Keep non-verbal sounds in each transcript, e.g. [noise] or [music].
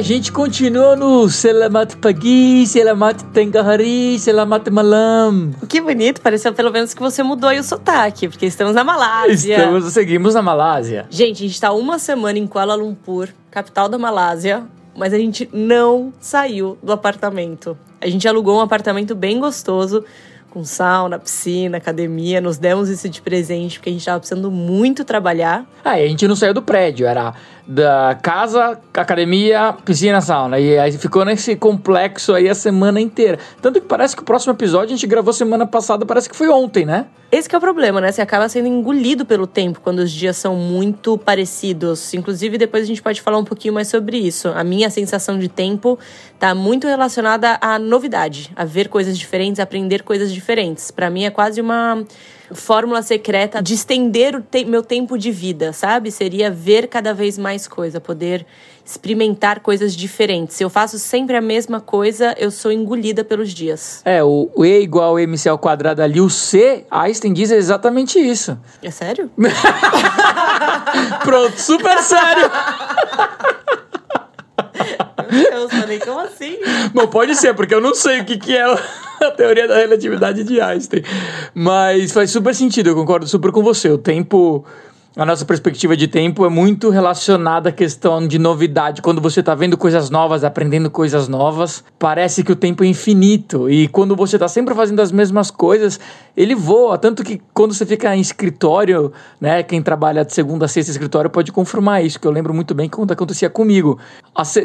a gente continua no Selamat Pagi, Selamat Tengahari, Selamat Malam. Que bonito, pareceu pelo menos que você mudou aí o sotaque, porque estamos na Malásia. Estamos, seguimos na Malásia. Gente, a gente está uma semana em Kuala Lumpur, capital da Malásia, mas a gente não saiu do apartamento. A gente alugou um apartamento bem gostoso, com sauna, piscina, academia. Nos demos isso de presente porque a gente estava precisando muito trabalhar. Ah, e a gente não saiu do prédio, era da casa, academia, piscina, sauna. E aí ficou nesse complexo aí a semana inteira. Tanto que parece que o próximo episódio a gente gravou semana passada, parece que foi ontem, né? Esse é o problema, né? Você acaba sendo engolido pelo tempo quando os dias são muito parecidos. Inclusive, depois a gente pode falar um pouquinho mais sobre isso. A minha sensação de tempo tá muito relacionada à novidade, a ver coisas diferentes, aprender coisas diferentes. Para mim é quase uma fórmula secreta de estender o te meu tempo de vida, sabe? Seria ver cada vez mais coisa, poder experimentar coisas diferentes. Se eu faço sempre a mesma coisa, eu sou engolida pelos dias. É, o, o E igual MC ao quadrado ali, o C, Einstein diz exatamente isso. É sério? [laughs] Pronto, super sério. [laughs] Eu falei, como assim? [laughs] Bom, pode ser, porque eu não sei o que, que é [laughs] a teoria da relatividade de Einstein. Mas faz super sentido, eu concordo super com você. O tempo a nossa perspectiva de tempo é muito relacionada à questão de novidade. Quando você está vendo coisas novas, aprendendo coisas novas, parece que o tempo é infinito. E quando você está sempre fazendo as mesmas coisas, ele voa. Tanto que quando você fica em escritório, né, quem trabalha de segunda a sexta escritório pode confirmar isso, que eu lembro muito bem quando acontecia comigo.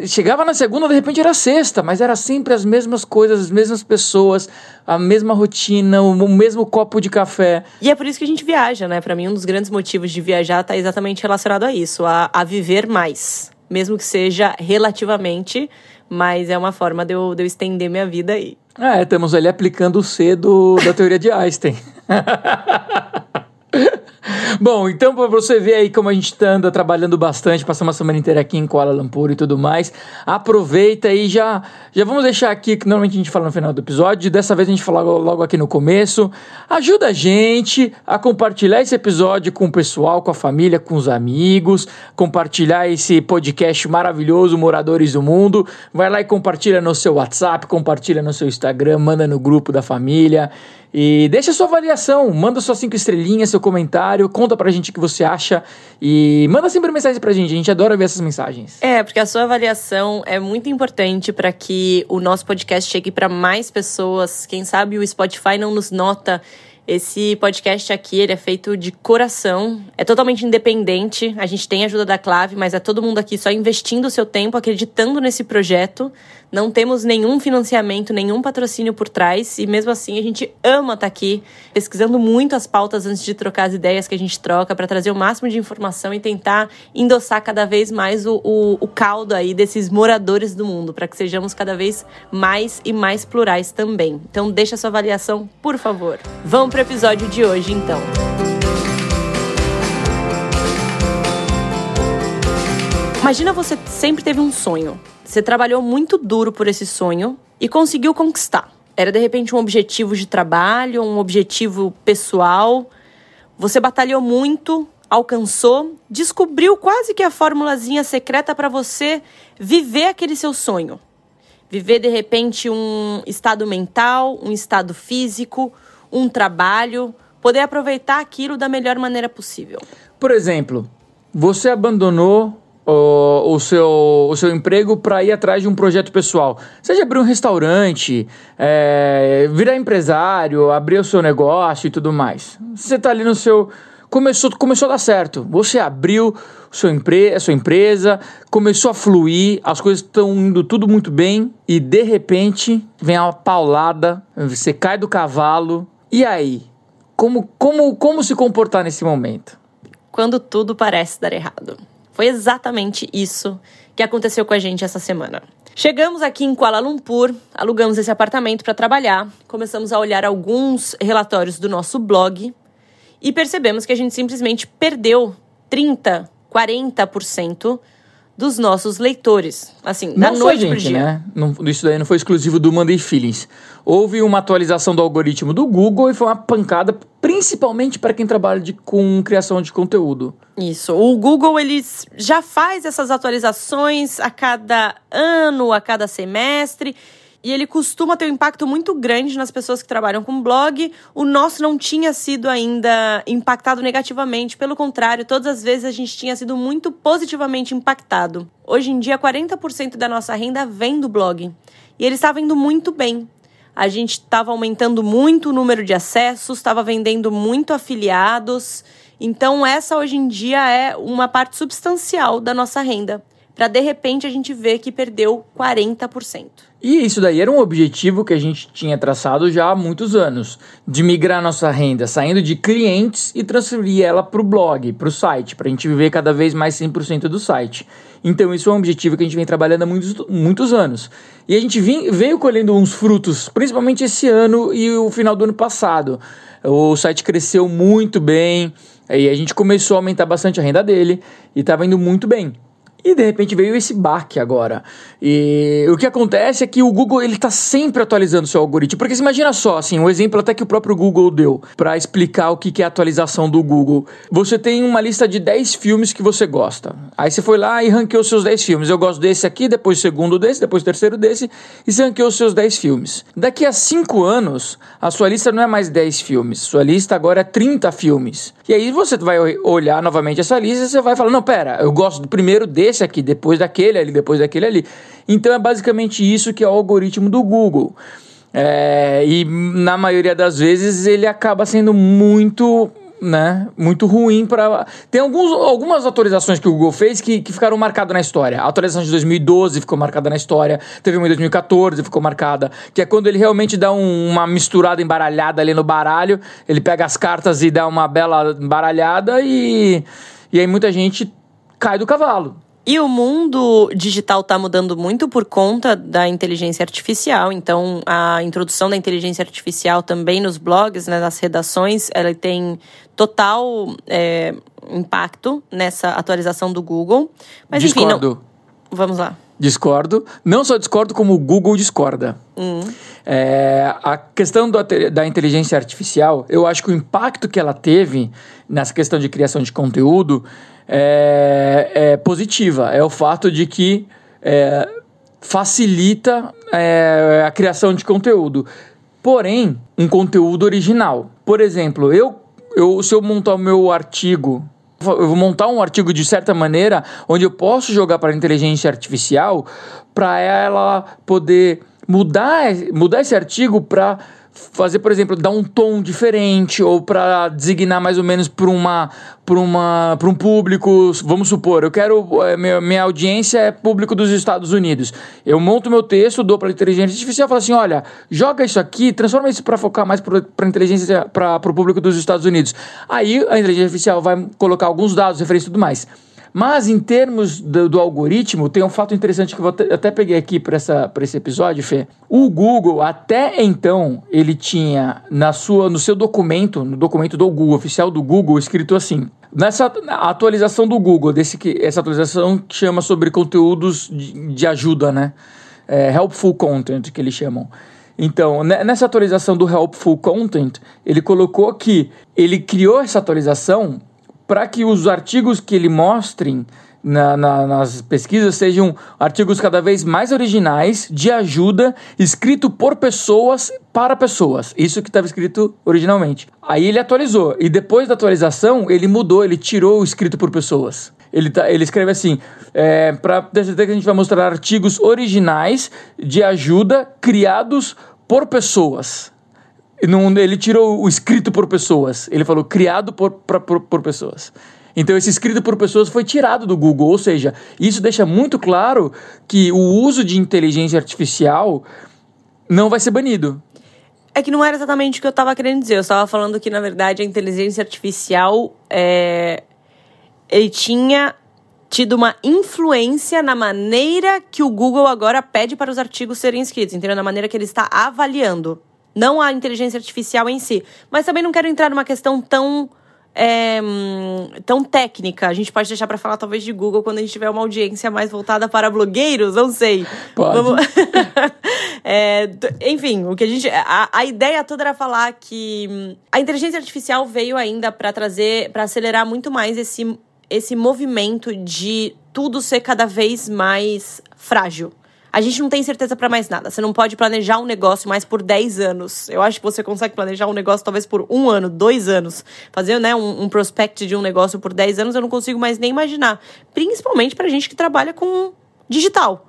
Chegava na segunda, de repente era sexta, mas era sempre as mesmas coisas, as mesmas pessoas, a mesma rotina, o mesmo copo de café. E é por isso que a gente viaja, né? Para mim, um dos grandes motivos de viajar está exatamente relacionado a isso, a, a viver mais. Mesmo que seja relativamente, mas é uma forma de eu, de eu estender minha vida aí. É, estamos ali aplicando o C do, da teoria de Einstein. [laughs] [laughs] Bom, então para você ver aí como a gente tá anda trabalhando bastante, passamos uma semana inteira aqui em Kuala Lumpur e tudo mais, aproveita e já já vamos deixar aqui que normalmente a gente fala no final do episódio, dessa vez a gente fala logo aqui no começo. Ajuda a gente a compartilhar esse episódio com o pessoal, com a família, com os amigos, compartilhar esse podcast maravilhoso Moradores do Mundo. Vai lá e compartilha no seu WhatsApp, compartilha no seu Instagram, manda no grupo da família. E deixa sua avaliação, manda suas cinco estrelinhas, seu comentário, conta pra gente o que você acha e manda sempre mensagem pra gente, a gente adora ver essas mensagens. É, porque a sua avaliação é muito importante para que o nosso podcast chegue para mais pessoas. Quem sabe o Spotify não nos nota esse podcast aqui, ele é feito de coração, é totalmente independente. A gente tem a ajuda da Clave, mas é todo mundo aqui só investindo o seu tempo, acreditando nesse projeto. Não temos nenhum financiamento, nenhum patrocínio por trás, e mesmo assim a gente ama estar tá aqui pesquisando muito as pautas antes de trocar as ideias que a gente troca para trazer o máximo de informação e tentar endossar cada vez mais o, o, o caldo aí desses moradores do mundo, para que sejamos cada vez mais e mais plurais também. Então deixa sua avaliação, por favor. Vamos para o episódio de hoje, então. Imagina você sempre teve um sonho. Você trabalhou muito duro por esse sonho e conseguiu conquistar. Era de repente um objetivo de trabalho, um objetivo pessoal. Você batalhou muito, alcançou, descobriu quase que a formulazinha secreta para você viver aquele seu sonho. Viver de repente um estado mental, um estado físico, um trabalho, poder aproveitar aquilo da melhor maneira possível. Por exemplo, você abandonou o, o, seu, o seu emprego para ir atrás de um projeto pessoal. Seja abrir um restaurante, é, virar empresário, abrir o seu negócio e tudo mais. Você está ali no seu. Começou, começou a dar certo. Você abriu seu empre a sua empresa, começou a fluir, as coisas estão indo tudo muito bem e de repente vem uma paulada, você cai do cavalo e aí? Como, como, como se comportar nesse momento? Quando tudo parece dar errado. Foi exatamente isso que aconteceu com a gente essa semana. Chegamos aqui em Kuala Lumpur, alugamos esse apartamento para trabalhar, começamos a olhar alguns relatórios do nosso blog e percebemos que a gente simplesmente perdeu 30, 40% dos nossos leitores. Assim, da não noite gente, pro dia. Né? Não, isso daí não foi exclusivo do Monday Feelings. Houve uma atualização do algoritmo do Google e foi uma pancada, principalmente para quem trabalha de, com criação de conteúdo. Isso. O Google ele já faz essas atualizações a cada ano, a cada semestre. E ele costuma ter um impacto muito grande nas pessoas que trabalham com blog. O nosso não tinha sido ainda impactado negativamente, pelo contrário, todas as vezes a gente tinha sido muito positivamente impactado. Hoje em dia, 40% da nossa renda vem do blog. E ele está vendo muito bem. A gente estava aumentando muito o número de acessos, estava vendendo muito afiliados. Então, essa hoje em dia é uma parte substancial da nossa renda para de repente a gente ver que perdeu 40%. E isso daí era um objetivo que a gente tinha traçado já há muitos anos, de migrar nossa renda saindo de clientes e transferir ela para o blog, para o site, para a gente viver cada vez mais 100% do site. Então isso é um objetivo que a gente vem trabalhando há muitos, muitos anos. E a gente veio colhendo uns frutos, principalmente esse ano e o final do ano passado. O site cresceu muito bem, e a gente começou a aumentar bastante a renda dele e estava indo muito bem. E de repente veio esse baque agora. E o que acontece é que o Google ele está sempre atualizando seu algoritmo. Porque você imagina só, assim, um exemplo até que o próprio Google deu para explicar o que, é a atualização do Google. Você tem uma lista de 10 filmes que você gosta. Aí você foi lá e ranqueou seus 10 filmes. Eu gosto desse aqui, depois segundo desse, depois terceiro desse, e você ranqueou seus 10 filmes. Daqui a 5 anos, a sua lista não é mais 10 filmes. Sua lista agora é 30 filmes. E aí você vai olhar novamente essa lista e você vai falar: não, pera, eu gosto do primeiro desse desse aqui, depois daquele ali, depois daquele ali. Então é basicamente isso que é o algoritmo do Google. É, e na maioria das vezes ele acaba sendo muito né, muito ruim para tem alguns, algumas atualizações que o Google fez que, que ficaram marcadas na história. A atualização de 2012 ficou marcada na história, teve uma em 2014 ficou marcada, que é quando ele realmente dá um, uma misturada embaralhada ali no baralho, ele pega as cartas e dá uma bela embaralhada e e aí muita gente cai do cavalo. E o mundo digital está mudando muito por conta da inteligência artificial. Então, a introdução da inteligência artificial também nos blogs, né, nas redações, ela tem total é, impacto nessa atualização do Google. Mas, discordo. Enfim, não... Vamos lá. Discordo. Não só discordo, como o Google discorda. Hum. É, a questão do, da inteligência artificial, eu acho que o impacto que ela teve nessa questão de criação de conteúdo é, é positiva. É o fato de que é, facilita é, a criação de conteúdo. Porém, um conteúdo original. Por exemplo, eu, eu se eu montar o meu artigo eu vou montar um artigo de certa maneira onde eu posso jogar para a inteligência artificial para ela poder mudar, mudar esse artigo para fazer, por exemplo, dar um tom diferente ou para designar mais ou menos para uma para uma para um público, vamos supor, eu quero é, minha, minha audiência é público dos Estados Unidos. Eu monto meu texto, dou para inteligência artificial, falo assim, olha, joga isso aqui, transforma isso para focar mais para inteligência para o público dos Estados Unidos. Aí a inteligência artificial vai colocar alguns dados, referências e tudo mais. Mas em termos do, do, algoritmo, tem um fato interessante que eu até peguei aqui para esse episódio, Fê. O Google, até então, ele tinha na sua, no seu documento, no documento do Google, oficial do Google, escrito assim: Nessa atualização do Google, desse que, essa atualização que chama sobre conteúdos de, de ajuda, né? É, helpful content, que eles chamam. Então, nessa atualização do Helpful Content, ele colocou que ele criou essa atualização para que os artigos que ele mostrem na, na, nas pesquisas sejam artigos cada vez mais originais, de ajuda, escrito por pessoas para pessoas. Isso que estava escrito originalmente. Aí ele atualizou. E depois da atualização, ele mudou, ele tirou o escrito por pessoas. Ele, tá, ele escreve assim: é, para ter certeza que a gente vai mostrar artigos originais de ajuda criados por pessoas. Ele tirou o escrito por pessoas. Ele falou criado por, pra, por, por pessoas. Então, esse escrito por pessoas foi tirado do Google. Ou seja, isso deixa muito claro que o uso de inteligência artificial não vai ser banido. É que não era exatamente o que eu estava querendo dizer. Eu estava falando que, na verdade, a inteligência artificial é... ele tinha tido uma influência na maneira que o Google agora pede para os artigos serem escritos, entendeu? Na maneira que ele está avaliando. Não a inteligência artificial em si. Mas também não quero entrar numa questão tão é, hum, tão técnica. A gente pode deixar para falar talvez de Google quando a gente tiver uma audiência mais voltada para blogueiros, não sei. Pode. Vamos... [laughs] é, enfim, o que a gente, a, a ideia toda era falar que hum, a inteligência artificial veio ainda para trazer, para acelerar muito mais esse esse movimento de tudo ser cada vez mais frágil. A gente não tem certeza para mais nada. Você não pode planejar um negócio mais por 10 anos. Eu acho que você consegue planejar um negócio talvez por um ano, dois anos. Fazer né, um, um prospect de um negócio por 10 anos, eu não consigo mais nem imaginar. Principalmente pra gente que trabalha com digital.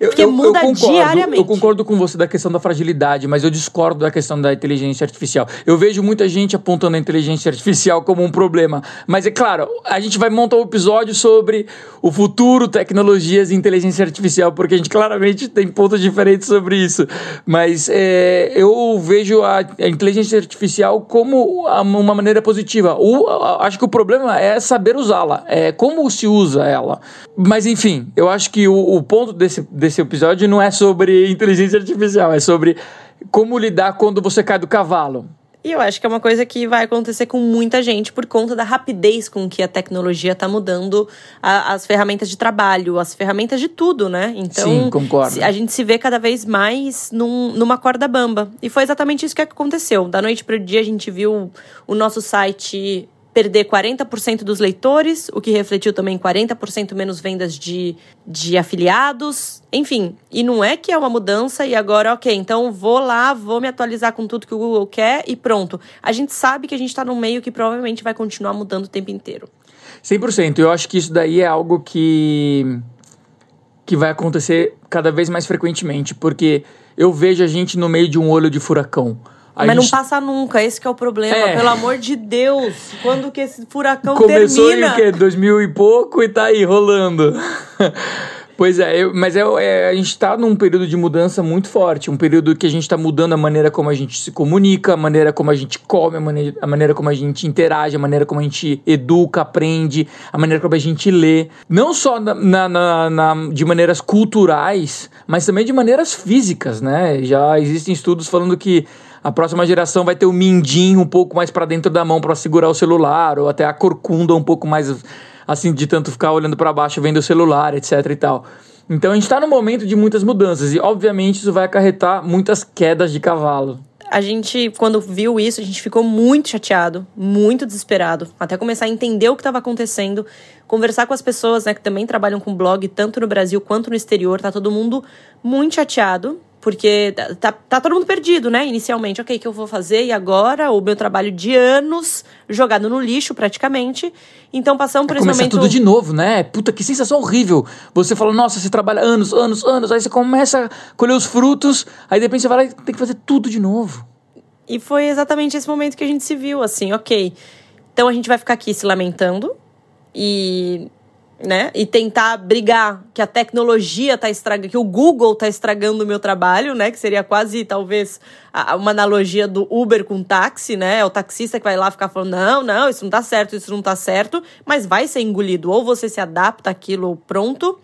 Eu, Porque eu, muda eu concordo, diariamente. Eu concordo com você da questão da fragilidade, mas eu discordo da questão da inteligência artificial. Eu vejo muita gente apontando a inteligência artificial como um problema. Mas é claro, a gente vai montar um episódio sobre o futuro, tecnologias e inteligência artificial, porque a gente claramente tem pontos diferentes sobre isso. Mas é, eu vejo a, a, inteligência artificial como uma maneira positiva. O, acho que o problema é saber usá-la, é como se usa ela. Mas enfim, eu acho que o, o ponto desse desse episódio não é sobre inteligência artificial, é sobre como lidar quando você cai do cavalo. E eu acho que é uma coisa que vai acontecer com muita gente por conta da rapidez com que a tecnologia está mudando a, as ferramentas de trabalho, as ferramentas de tudo, né? Então, Sim, concordo. a gente se vê cada vez mais num, numa corda bamba. E foi exatamente isso que aconteceu. Da noite para o dia, a gente viu o nosso site perder 40% dos leitores, o que refletiu também 40% menos vendas de, de afiliados. Enfim, e não é que é uma mudança e agora, ok, então vou lá, vou me atualizar com tudo que o Google quer e pronto. A gente sabe que a gente está num meio que provavelmente vai continuar mudando o tempo inteiro. 100%. Eu acho que isso daí é algo que, que vai acontecer cada vez mais frequentemente, porque eu vejo a gente no meio de um olho de furacão. A Mas gente... não passa nunca, esse é o problema. É. Pelo amor de Deus, quando que esse furacão Começou termina? Começou em o quê? 2000 e pouco e tá aí rolando. [laughs] Pois é, eu, mas é, é, a gente está num período de mudança muito forte, um período que a gente está mudando a maneira como a gente se comunica, a maneira como a gente come, a maneira, a maneira como a gente interage, a maneira como a gente educa, aprende, a maneira como a gente lê. Não só na, na, na, na de maneiras culturais, mas também de maneiras físicas, né? Já existem estudos falando que a próxima geração vai ter o mindinho um pouco mais para dentro da mão para segurar o celular, ou até a corcunda um pouco mais assim de tanto ficar olhando para baixo vendo o celular, etc e tal. Então a gente está num momento de muitas mudanças e obviamente isso vai acarretar muitas quedas de cavalo. A gente, quando viu isso, a gente ficou muito chateado, muito desesperado, até começar a entender o que estava acontecendo, conversar com as pessoas, né, que também trabalham com blog, tanto no Brasil quanto no exterior, tá todo mundo muito chateado, porque tá, tá todo mundo perdido, né? Inicialmente, ok, o que eu vou fazer? E agora? O meu trabalho de anos jogado no lixo, praticamente. Então, passamos por é esse momento... tudo de novo, né? Puta, que sensação horrível. Você fala, nossa, você trabalha anos, anos, anos. Aí você começa a colher os frutos. Aí, de repente, você vai lá e tem que fazer tudo de novo. E foi exatamente esse momento que a gente se viu, assim, ok. Então, a gente vai ficar aqui se lamentando. E né? E tentar brigar que a tecnologia tá estragando, que o Google tá estragando o meu trabalho, né? Que seria quase, talvez, uma analogia do Uber com táxi, né? É o taxista que vai lá ficar falando, não, não, isso não tá certo, isso não tá certo, mas vai ser engolido. Ou você se adapta àquilo pronto,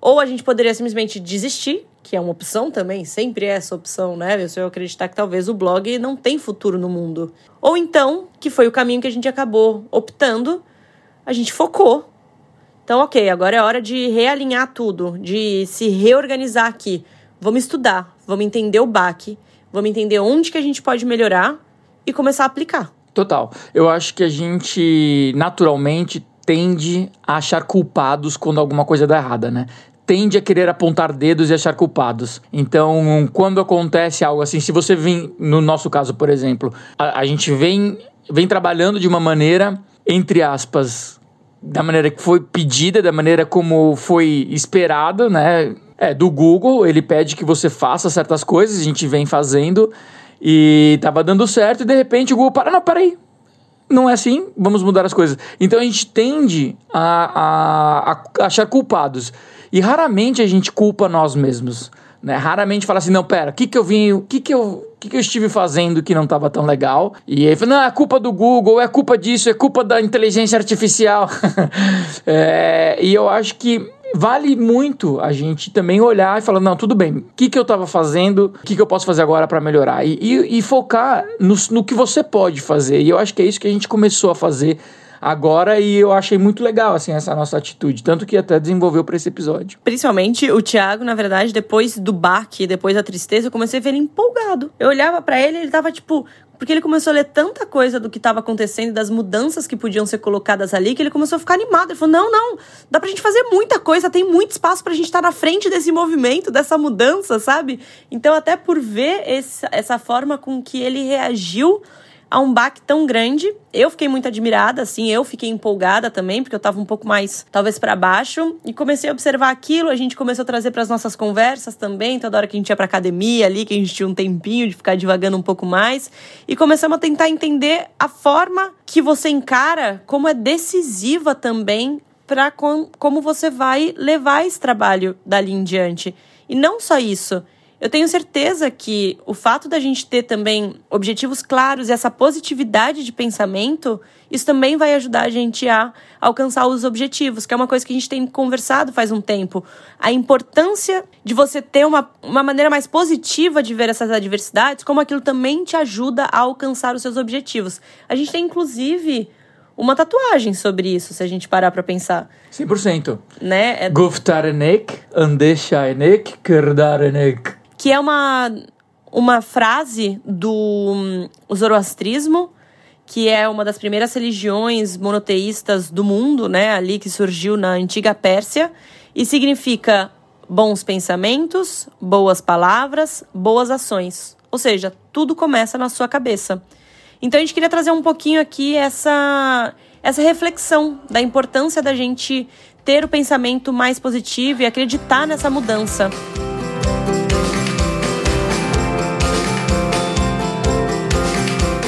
ou a gente poderia simplesmente desistir, que é uma opção também, sempre é essa opção, né? Se eu acreditar que talvez o blog não tem futuro no mundo. Ou então, que foi o caminho que a gente acabou optando, a gente focou então, ok, agora é hora de realinhar tudo, de se reorganizar aqui. Vamos estudar, vamos entender o baque, vamos entender onde que a gente pode melhorar e começar a aplicar. Total. Eu acho que a gente naturalmente tende a achar culpados quando alguma coisa dá errada, né? Tende a querer apontar dedos e achar culpados. Então, quando acontece algo assim, se você vem, no nosso caso, por exemplo, a, a gente vem, vem trabalhando de uma maneira, entre aspas, da maneira que foi pedida, da maneira como foi esperada, né? É, do Google, ele pede que você faça certas coisas, a gente vem fazendo e tava dando certo e de repente o Google para, não, peraí, não é assim, vamos mudar as coisas. Então a gente tende a, a, a achar culpados e raramente a gente culpa nós mesmos. Né? Raramente fala assim, não, pera, o que que eu vim, o que que eu, que que eu estive fazendo que não estava tão legal? E aí fala, não, é culpa do Google, é culpa disso, é culpa da inteligência artificial. [laughs] é, e eu acho que vale muito a gente também olhar e falar, não, tudo bem, o que, que eu estava fazendo, o que, que eu posso fazer agora para melhorar? E, e, e focar no, no que você pode fazer. E eu acho que é isso que a gente começou a fazer agora e eu achei muito legal assim essa nossa atitude, tanto que até desenvolveu para esse episódio. Principalmente o Thiago, na verdade, depois do baque, depois da tristeza, eu comecei a ver ele empolgado. Eu olhava para ele, ele tava tipo, porque ele começou a ler tanta coisa do que estava acontecendo, das mudanças que podiam ser colocadas ali, que ele começou a ficar animado. Ele falou: não, não, dá pra gente fazer muita coisa, tem muito espaço pra gente estar tá na frente desse movimento, dessa mudança, sabe? Então, até por ver esse, essa forma com que ele reagiu a um baque tão grande. Eu fiquei muito admirada, assim, eu fiquei empolgada também, porque eu tava um pouco mais, talvez, para baixo. E comecei a observar aquilo, a gente começou a trazer para as nossas conversas também, toda hora que a gente ia pra academia ali, que a gente tinha um tempinho de ficar divagando um pouco mais. E começamos a tentar entender a forma que você encara, como é decisiva também para com, como você vai levar esse trabalho dali em diante. E não só isso eu tenho certeza que o fato da gente ter também objetivos claros e essa positividade de pensamento, isso também vai ajudar a gente a alcançar os objetivos, que é uma coisa que a gente tem conversado faz um tempo. A importância de você ter uma, uma maneira mais positiva de ver essas adversidades, como aquilo também te ajuda a alcançar os seus objetivos. A gente tem, inclusive, uma tatuagem sobre isso, se a gente parar para pensar. 100%. Né? É... Guftarenek, andeshaenek, kerdarenek que é uma, uma frase do um, zoroastrismo, que é uma das primeiras religiões monoteístas do mundo, né, ali que surgiu na antiga Pérsia, e significa bons pensamentos, boas palavras, boas ações. Ou seja, tudo começa na sua cabeça. Então a gente queria trazer um pouquinho aqui essa essa reflexão da importância da gente ter o pensamento mais positivo e acreditar nessa mudança.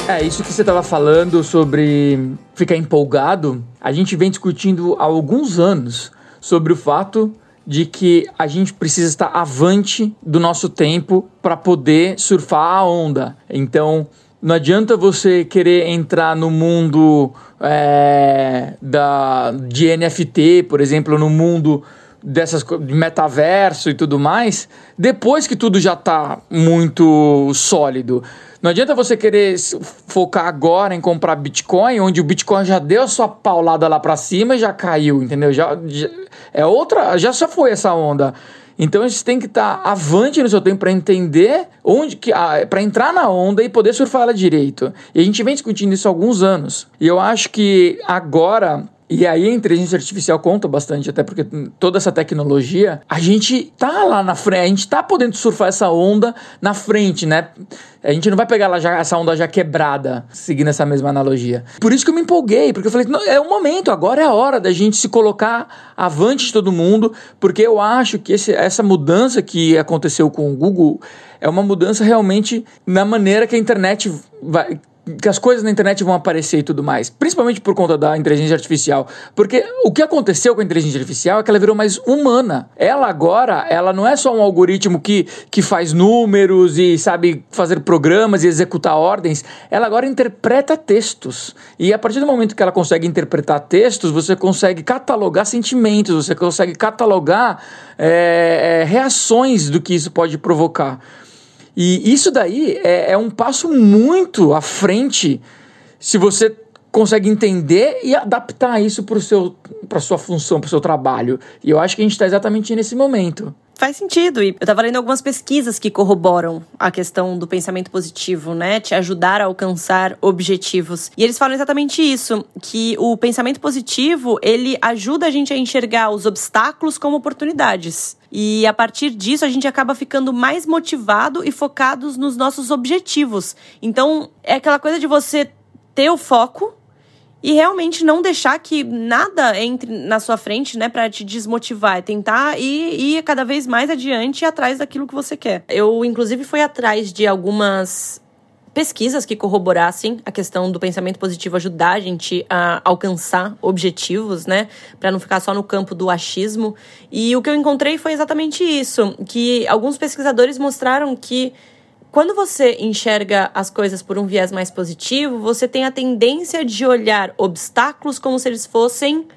É, isso que você estava falando sobre ficar empolgado, a gente vem discutindo há alguns anos sobre o fato de que a gente precisa estar avante do nosso tempo para poder surfar a onda. Então, não adianta você querer entrar no mundo é, da, de NFT, por exemplo, no mundo dessas de metaverso e tudo mais, depois que tudo já está muito sólido. Não adianta você querer focar agora em comprar Bitcoin, onde o Bitcoin já deu a sua paulada lá para cima e já caiu, entendeu? Já, já, é outra, já só foi essa onda. Então você tem que estar tá avante no seu tempo para entender onde que ah, para entrar na onda e poder surfar ela direito. E a gente vem discutindo isso há alguns anos. E eu acho que agora e aí a inteligência artificial conta bastante, até porque toda essa tecnologia, a gente tá lá na frente, a gente tá podendo surfar essa onda na frente, né? A gente não vai pegar lá já, essa onda já quebrada, seguindo essa mesma analogia. Por isso que eu me empolguei, porque eu falei, é o momento, agora é a hora da gente se colocar avante de todo mundo, porque eu acho que esse, essa mudança que aconteceu com o Google é uma mudança realmente na maneira que a internet vai que as coisas na internet vão aparecer e tudo mais, principalmente por conta da inteligência artificial, porque o que aconteceu com a inteligência artificial é que ela virou mais humana. Ela agora, ela não é só um algoritmo que, que faz números e sabe fazer programas e executar ordens, ela agora interpreta textos. E a partir do momento que ela consegue interpretar textos, você consegue catalogar sentimentos, você consegue catalogar é, é, reações do que isso pode provocar. E isso daí é, é um passo muito à frente se você consegue entender e adaptar isso para sua função, para o seu trabalho. E eu acho que a gente está exatamente nesse momento. Faz sentido. E eu estava lendo algumas pesquisas que corroboram a questão do pensamento positivo, né? Te ajudar a alcançar objetivos. E eles falam exatamente isso, que o pensamento positivo, ele ajuda a gente a enxergar os obstáculos como oportunidades. E a partir disso a gente acaba ficando mais motivado e focados nos nossos objetivos. Então, é aquela coisa de você ter o foco e realmente não deixar que nada entre na sua frente, né, para te desmotivar, é tentar ir, ir cada vez mais adiante atrás daquilo que você quer. Eu, inclusive, fui atrás de algumas pesquisas que corroborassem a questão do pensamento positivo ajudar a gente a alcançar objetivos, né, para não ficar só no campo do achismo. E o que eu encontrei foi exatamente isso, que alguns pesquisadores mostraram que quando você enxerga as coisas por um viés mais positivo, você tem a tendência de olhar obstáculos como se eles fossem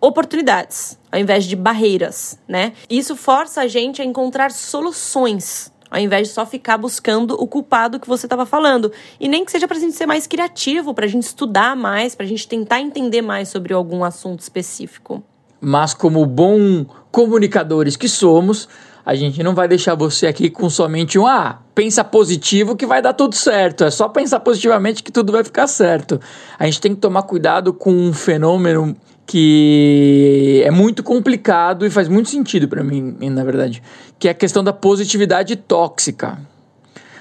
oportunidades ao invés de barreiras, né? Isso força a gente a encontrar soluções ao invés de só ficar buscando o culpado que você estava falando. E nem que seja para a gente ser mais criativo, para a gente estudar mais, para a gente tentar entender mais sobre algum assunto específico. Mas, como bom comunicadores que somos, a gente não vai deixar você aqui com somente um ah, pensa positivo que vai dar tudo certo. É só pensar positivamente que tudo vai ficar certo. A gente tem que tomar cuidado com um fenômeno que é muito complicado e faz muito sentido para mim, na verdade, que é a questão da positividade tóxica.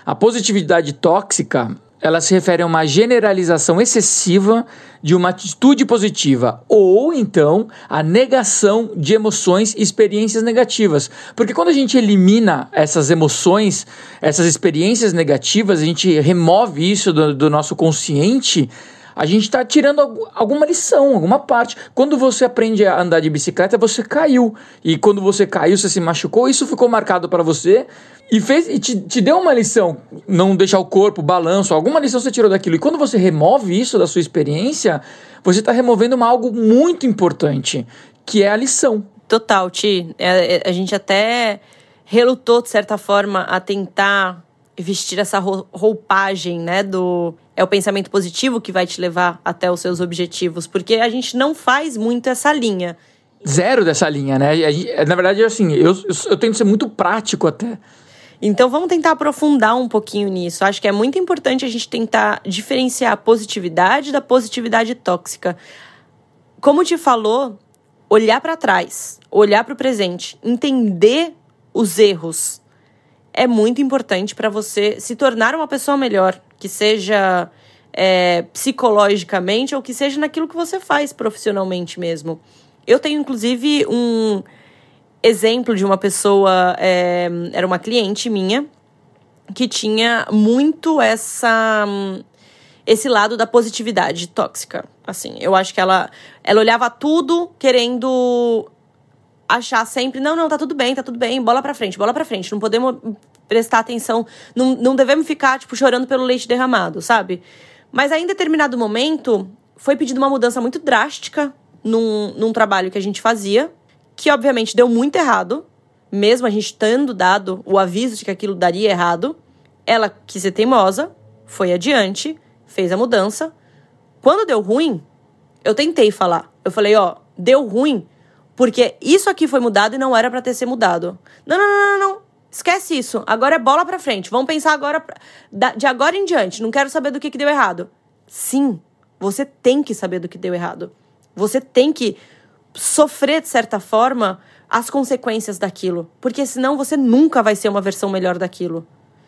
A positividade tóxica, ela se refere a uma generalização excessiva de uma atitude positiva ou então a negação de emoções e experiências negativas. Porque quando a gente elimina essas emoções, essas experiências negativas, a gente remove isso do, do nosso consciente, a gente está tirando alguma lição, alguma parte. Quando você aprende a andar de bicicleta, você caiu. E quando você caiu, você se machucou, isso ficou marcado para você e fez e te, te deu uma lição. Não deixar o corpo, balanço, alguma lição você tirou daquilo. E quando você remove isso da sua experiência, você está removendo uma, algo muito importante, que é a lição. Total, Ti. É, é, a gente até relutou, de certa forma, a tentar vestir essa roupagem, né, do é o pensamento positivo que vai te levar até os seus objetivos, porque a gente não faz muito essa linha. Zero dessa linha, né? Na verdade, assim, eu, eu, eu tento ser muito prático até. Então vamos tentar aprofundar um pouquinho nisso. Acho que é muito importante a gente tentar diferenciar a positividade da positividade tóxica. Como te falou, olhar para trás, olhar para o presente, entender os erros é muito importante para você se tornar uma pessoa melhor, que seja é, psicologicamente ou que seja naquilo que você faz profissionalmente mesmo. Eu tenho, inclusive, um exemplo de uma pessoa, é, era uma cliente minha, que tinha muito essa esse lado da positividade tóxica. Assim, eu acho que ela ela olhava tudo querendo achar sempre, não, não, tá tudo bem, tá tudo bem, bola pra frente, bola pra frente. Não podemos prestar atenção, não, não devemos ficar, tipo, chorando pelo leite derramado, sabe? Mas aí, em determinado momento, foi pedida uma mudança muito drástica num, num trabalho que a gente fazia, que obviamente deu muito errado, mesmo a gente tendo dado o aviso de que aquilo daria errado. Ela quis ser teimosa, foi adiante, fez a mudança. Quando deu ruim, eu tentei falar. Eu falei, ó, deu ruim, porque isso aqui foi mudado e não era para ter sido mudado. Não, não, não, não, não. Esquece isso. Agora é bola pra frente. Vamos pensar agora. Pra... De agora em diante. Não quero saber do que, que deu errado. Sim, você tem que saber do que deu errado. Você tem que sofrer, de certa forma, as consequências daquilo. Porque senão você nunca vai ser uma versão melhor daquilo.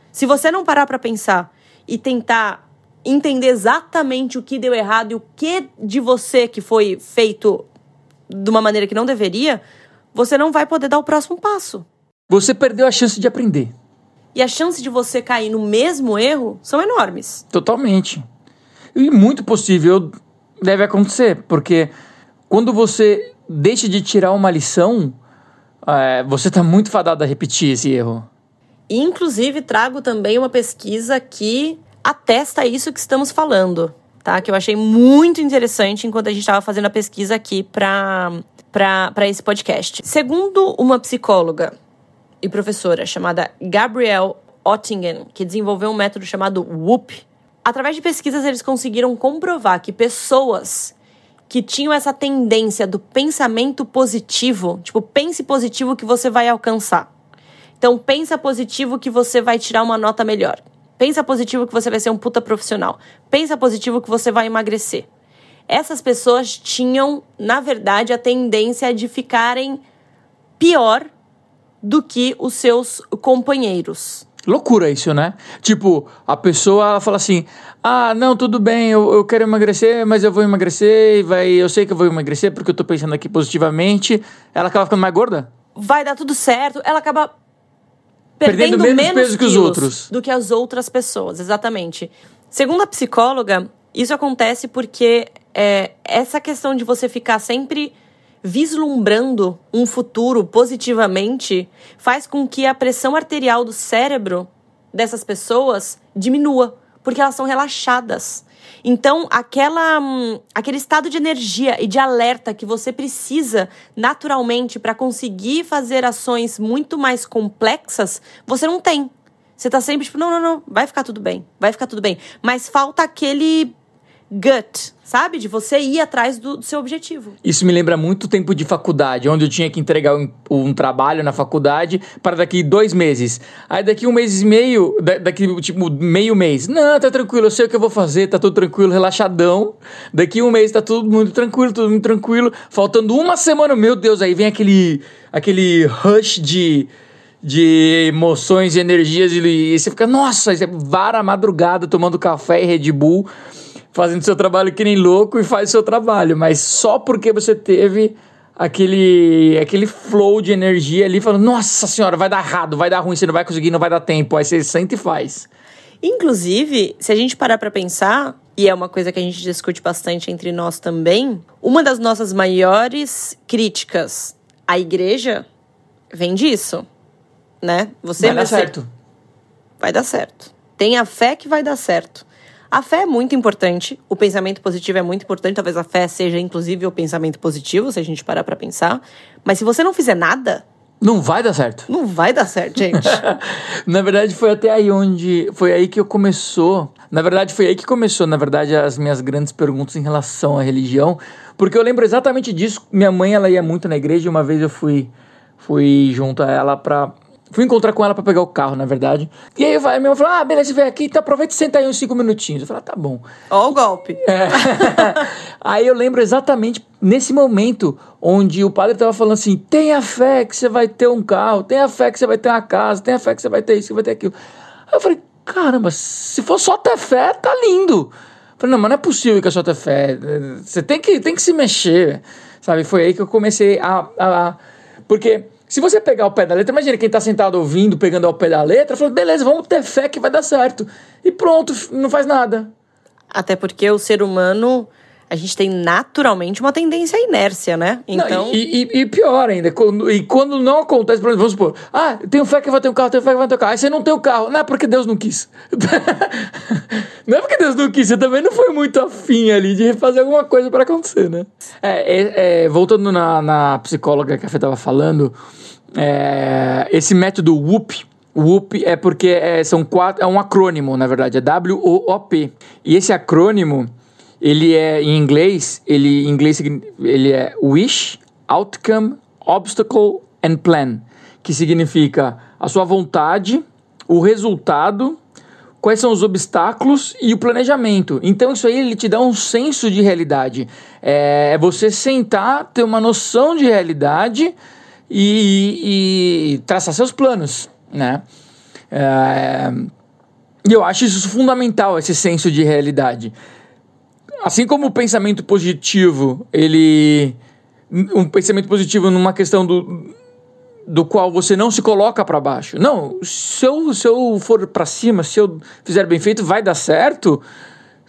Se você não parar para pensar e tentar entender exatamente o que deu errado e o que de você que foi feito de uma maneira que não deveria, você não vai poder dar o próximo passo. Você perdeu a chance de aprender. E a chance de você cair no mesmo erro são enormes. Totalmente. E muito possível deve acontecer, porque quando você deixa de tirar uma lição, é, você está muito fadado a repetir esse erro. Inclusive, trago também uma pesquisa que atesta isso que estamos falando tá? Que eu achei muito interessante enquanto a gente estava fazendo a pesquisa aqui para esse podcast. Segundo uma psicóloga e professora chamada Gabrielle Ottingen, que desenvolveu um método chamado WOOP, através de pesquisas eles conseguiram comprovar que pessoas que tinham essa tendência do pensamento positivo, tipo, pense positivo que você vai alcançar. Então, pensa positivo que você vai tirar uma nota melhor. Pensa positivo que você vai ser um puta profissional. Pensa positivo que você vai emagrecer. Essas pessoas tinham, na verdade, a tendência de ficarem pior do que os seus companheiros. Loucura isso, né? Tipo, a pessoa fala assim: ah, não, tudo bem, eu, eu quero emagrecer, mas eu vou emagrecer e vai, eu sei que eu vou emagrecer porque eu tô pensando aqui positivamente. Ela acaba ficando mais gorda? Vai dar tudo certo. Ela acaba perdendo, perdendo menos, menos peso que os outros. Do que as outras pessoas, exatamente. Segundo a psicóloga, isso acontece porque é, essa questão de você ficar sempre vislumbrando um futuro positivamente faz com que a pressão arterial do cérebro dessas pessoas diminua. Porque elas são relaxadas. Então, aquela, hum, aquele estado de energia e de alerta que você precisa naturalmente para conseguir fazer ações muito mais complexas, você não tem. Você tá sempre tipo, não, não, não, vai ficar tudo bem, vai ficar tudo bem. Mas falta aquele gut, sabe? De você ir atrás do, do, seu objetivo. Isso me lembra muito tempo de faculdade, onde eu tinha que entregar um, um, trabalho na faculdade para daqui dois meses. Aí daqui um mês e meio, daqui tipo meio mês. Não, tá tranquilo, eu sei o que eu vou fazer, tá tudo tranquilo, relaxadão. Daqui um mês tá tudo muito tranquilo, tudo muito tranquilo. Faltando uma semana, meu Deus, aí vem aquele, aquele rush de de emoções e energias e, você fica, nossa, você vara a madrugada tomando café e Red Bull fazendo seu trabalho que nem louco e faz seu trabalho, mas só porque você teve aquele aquele flow de energia ali falando, nossa senhora, vai dar errado, vai dar ruim, você não vai conseguir, não vai dar tempo, aí você sente e faz. Inclusive, se a gente parar para pensar, e é uma coisa que a gente discute bastante entre nós também, uma das nossas maiores críticas à igreja vem disso, né? Você vai dar certo. Vai dar certo. Tenha fé que vai dar certo. A fé é muito importante, o pensamento positivo é muito importante, talvez a fé seja inclusive o pensamento positivo, se a gente parar para pensar. Mas se você não fizer nada, não vai dar certo. Não vai dar certo, gente. [laughs] na verdade, foi até aí onde. Foi aí que eu começou. Na verdade, foi aí que começou, na verdade, as minhas grandes perguntas em relação à religião. Porque eu lembro exatamente disso. Minha mãe, ela ia muito na igreja. E uma vez eu fui, fui junto a ela pra Fui encontrar com ela para pegar o carro, na verdade. E aí a minha mãe falou: Ah, beleza, vem aqui, então aproveita e senta aí uns cinco minutinhos. Eu falei: ah, tá bom. Ó, o golpe. É. [laughs] aí eu lembro exatamente nesse momento onde o padre tava falando assim: tenha fé que você vai ter um carro, tenha fé que você vai ter uma casa, tenha fé que você vai ter isso, que vai ter aquilo. Aí eu falei: caramba, se for só ter fé, tá lindo. Eu falei: não, mas não é possível que é só ter fé. Você tem que, tem que se mexer. Sabe? Foi aí que eu comecei a. a, a porque se você pegar o pé da letra, imagina quem está sentado ouvindo, pegando ao pé da letra, falando, beleza, vamos ter fé que vai dar certo. E pronto, não faz nada. Até porque o ser humano, a gente tem naturalmente uma tendência à inércia, né? Então. Não, e, e, e, pior ainda, quando, e quando não acontece, por exemplo, vamos supor, ah, tenho fé que vai ter um carro, tenho fé que vai ter um carro. Aí você não tem o carro. Não é porque Deus não quis. [laughs] não é porque Deus não quis, você também não foi muito afim ali de fazer alguma coisa para acontecer, né? É, é, é, voltando na, na psicóloga que a Fê tava falando, é, esse método WOOP, WOOP é porque é, são quatro, é um acrônimo, na verdade, é W-O-O-P. E esse acrônimo, ele é em inglês, ele em inglês ele é Wish, Outcome, Obstacle and Plan, que significa a sua vontade, o resultado, quais são os obstáculos e o planejamento. Então isso aí ele te dá um senso de realidade. É, é você sentar, ter uma noção de realidade e, e traçar seus planos, né? É, e eu acho isso fundamental, esse senso de realidade. Assim como o pensamento positivo, ele. Um pensamento positivo numa questão do, do qual você não se coloca para baixo. Não, se eu, se eu for para cima, se eu fizer bem feito, vai dar certo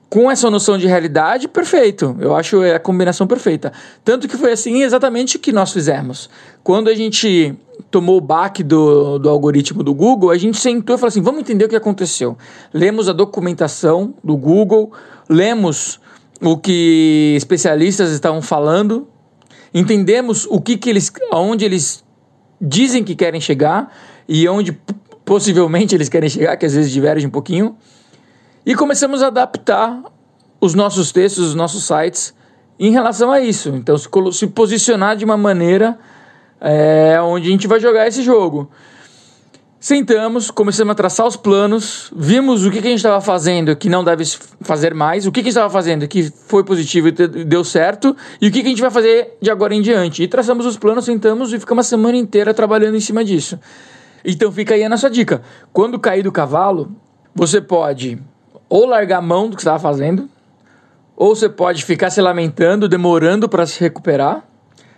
com essa noção de realidade, perfeito. Eu acho é a combinação perfeita. Tanto que foi assim exatamente o que nós fizemos. Quando a gente tomou o baque do, do algoritmo do Google, a gente sentou e falou assim: vamos entender o que aconteceu. Lemos a documentação do Google, lemos o que especialistas estavam falando, entendemos o que, que eles. aonde eles dizem que querem chegar e onde possivelmente eles querem chegar, que às vezes diverge um pouquinho. E começamos a adaptar os nossos textos, os nossos sites em relação a isso. Então, se, se posicionar de uma maneira é, onde a gente vai jogar esse jogo. Sentamos, começamos a traçar os planos, vimos o que, que a gente estava fazendo que não deve fazer mais, o que, que a gente estava fazendo que foi positivo e deu certo, e o que, que a gente vai fazer de agora em diante. E traçamos os planos, sentamos e ficamos a semana inteira trabalhando em cima disso. Então fica aí a nossa dica. Quando cair do cavalo, você pode ou largar a mão do que estava fazendo, ou você pode ficar se lamentando, demorando para se recuperar,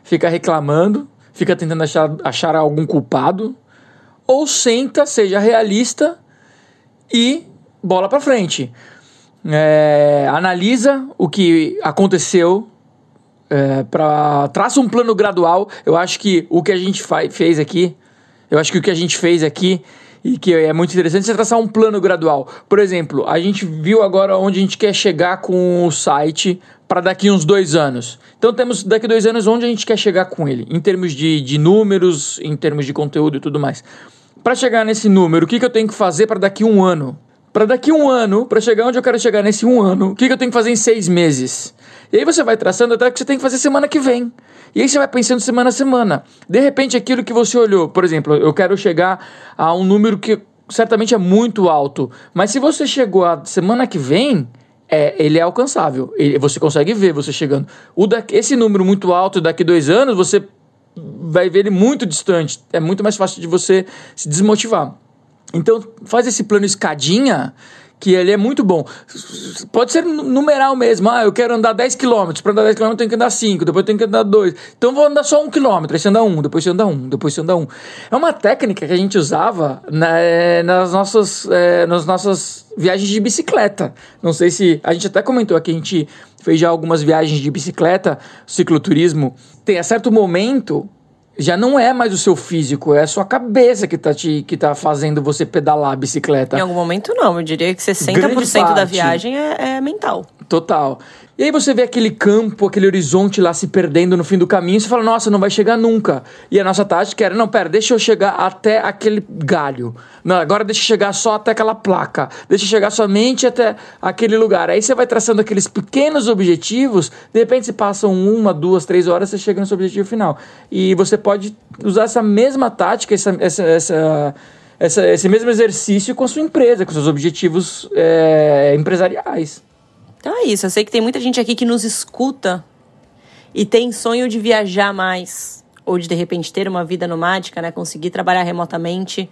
ficar reclamando, fica tentando achar, achar algum culpado, ou senta, seja realista e bola para frente. É, analisa o que aconteceu, é, para traça um plano gradual. Eu acho que o que a gente fez aqui, eu acho que o que a gente fez aqui e que é muito interessante você traçar um plano gradual. Por exemplo, a gente viu agora onde a gente quer chegar com o site para daqui uns dois anos. Então temos daqui dois anos onde a gente quer chegar com ele, em termos de, de números, em termos de conteúdo e tudo mais. Para chegar nesse número, o que, que eu tenho que fazer para daqui um ano? Para daqui um ano, para chegar onde eu quero chegar nesse um ano, o que, que eu tenho que fazer em seis meses? E aí você vai traçando até o que você tem que fazer semana que vem. E aí você vai pensando semana a semana. De repente, aquilo que você olhou, por exemplo, eu quero chegar a um número que certamente é muito alto. Mas se você chegou a semana que vem, é, ele é alcançável. Ele, você consegue ver você chegando. O da, esse número muito alto daqui dois anos, você vai ver ele muito distante. É muito mais fácil de você se desmotivar. Então, faz esse plano escadinha que ele é muito bom. Pode ser numeral mesmo. Ah, eu quero andar 10 km. Para andar 10 km eu tenho que andar 5, depois eu tenho que andar 2. Então vou andar só 1 km. Aí você anda 1, depois você anda 1, depois você anda 1. É uma técnica que a gente usava né, nas, nossas, é, nas nossas viagens de bicicleta. Não sei se. A gente até comentou aqui, a gente fez já algumas viagens de bicicleta, cicloturismo. Tem a certo momento já não é mais o seu físico, é a sua cabeça que tá, te, que tá fazendo você pedalar a bicicleta. Em algum momento não, eu diria que 60% da viagem é, é mental. Total. E aí você vê aquele campo, aquele horizonte lá se perdendo no fim do caminho, e você fala, nossa, não vai chegar nunca. E a nossa tática era, não, pera, deixa eu chegar até aquele galho. Não, agora deixa eu chegar só até aquela placa. Deixa eu chegar somente até aquele lugar. Aí você vai traçando aqueles pequenos objetivos, de repente se passam uma, duas, três horas, você chega no seu objetivo final. E você pode usar essa mesma tática, essa, essa, essa essa, esse mesmo exercício com a sua empresa, com seus objetivos é, empresariais. Então é isso. Eu sei que tem muita gente aqui que nos escuta e tem sonho de viajar mais, ou de de repente ter uma vida nomádica, né? Conseguir trabalhar remotamente.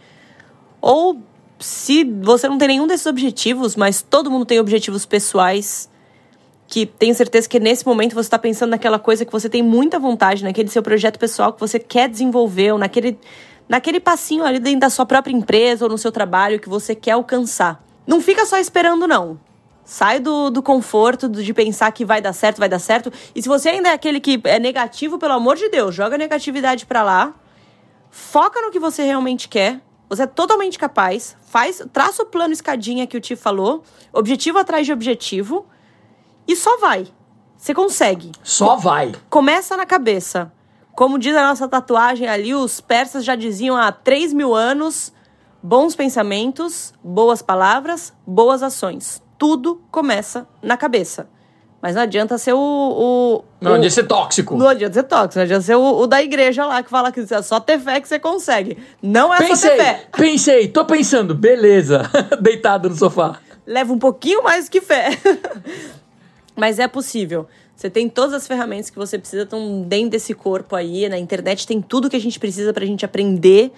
Ou se você não tem nenhum desses objetivos, mas todo mundo tem objetivos pessoais, que tenho certeza que nesse momento você está pensando naquela coisa que você tem muita vontade, naquele seu projeto pessoal que você quer desenvolver, ou naquele, naquele passinho ali dentro da sua própria empresa ou no seu trabalho que você quer alcançar. Não fica só esperando, não. Sai do, do conforto de pensar que vai dar certo, vai dar certo. E se você ainda é aquele que é negativo, pelo amor de Deus, joga a negatividade pra lá. Foca no que você realmente quer. Você é totalmente capaz. Faz, traça o plano escadinha que o Ti falou. Objetivo atrás de objetivo. E só vai. Você consegue. Só vai. Começa na cabeça. Como diz a nossa tatuagem ali, os persas já diziam há 3 mil anos: bons pensamentos, boas palavras, boas ações tudo começa na cabeça. Mas não adianta ser o. o não o, adianta ser tóxico. Não adianta ser tóxico, não adianta ser o, o, da igreja lá que fala que é só ter fé que você consegue. Não é pensei, só ter fé. Pensei, tô pensando, beleza. [laughs] Deitado no sofá. Leva um pouquinho mais que fé. [laughs] Mas é possível. Você tem todas as ferramentas que você precisa, estão dentro desse corpo aí. Na internet tem tudo que a gente precisa pra gente aprender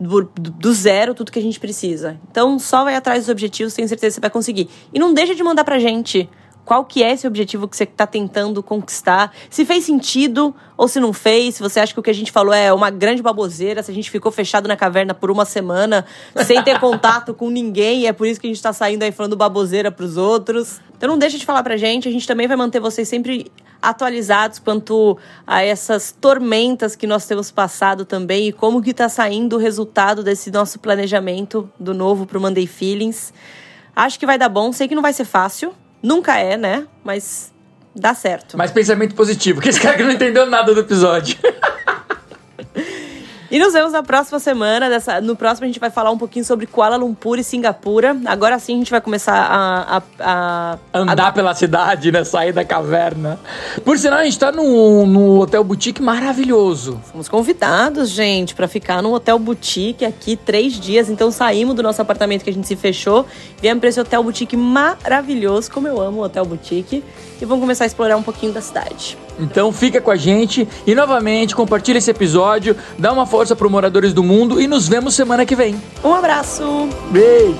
do, do, zero tudo que a gente precisa. Então, só vai atrás dos objetivos, tenho certeza que você vai conseguir. E não deixa de mandar pra gente qual que é esse objetivo que você está tentando conquistar, se fez sentido ou se não fez, se você acha que o que a gente falou é uma grande baboseira, se a gente ficou fechado na caverna por uma semana sem ter contato com ninguém e é por isso que a gente está saindo aí falando baboseira para os outros. Então não deixa de falar pra gente, a gente também vai manter vocês sempre atualizados quanto a essas tormentas que nós temos passado também e como que está saindo o resultado desse nosso planejamento do novo pro Monday Feelings. Acho que vai dar bom, sei que não vai ser fácil, Nunca é, né? Mas dá certo. Mas pensamento positivo, que esse cara que não entendeu nada do episódio. [laughs] E nos vemos na próxima semana. Dessa, no próximo a gente vai falar um pouquinho sobre Kuala Lumpur e Singapura. Agora sim a gente vai começar a. a, a Andar a... pela cidade, né? Sair da caverna. Por sinal, a gente tá num, num hotel boutique maravilhoso. Fomos convidados, gente, para ficar num hotel boutique aqui três dias. Então saímos do nosso apartamento que a gente se fechou. Viemos pra esse hotel boutique maravilhoso, como eu amo o hotel boutique. E vamos começar a explorar um pouquinho da cidade. Então fica com a gente e novamente compartilha esse episódio, dá uma força para os moradores do mundo e nos vemos semana que vem. Um abraço. Beijo.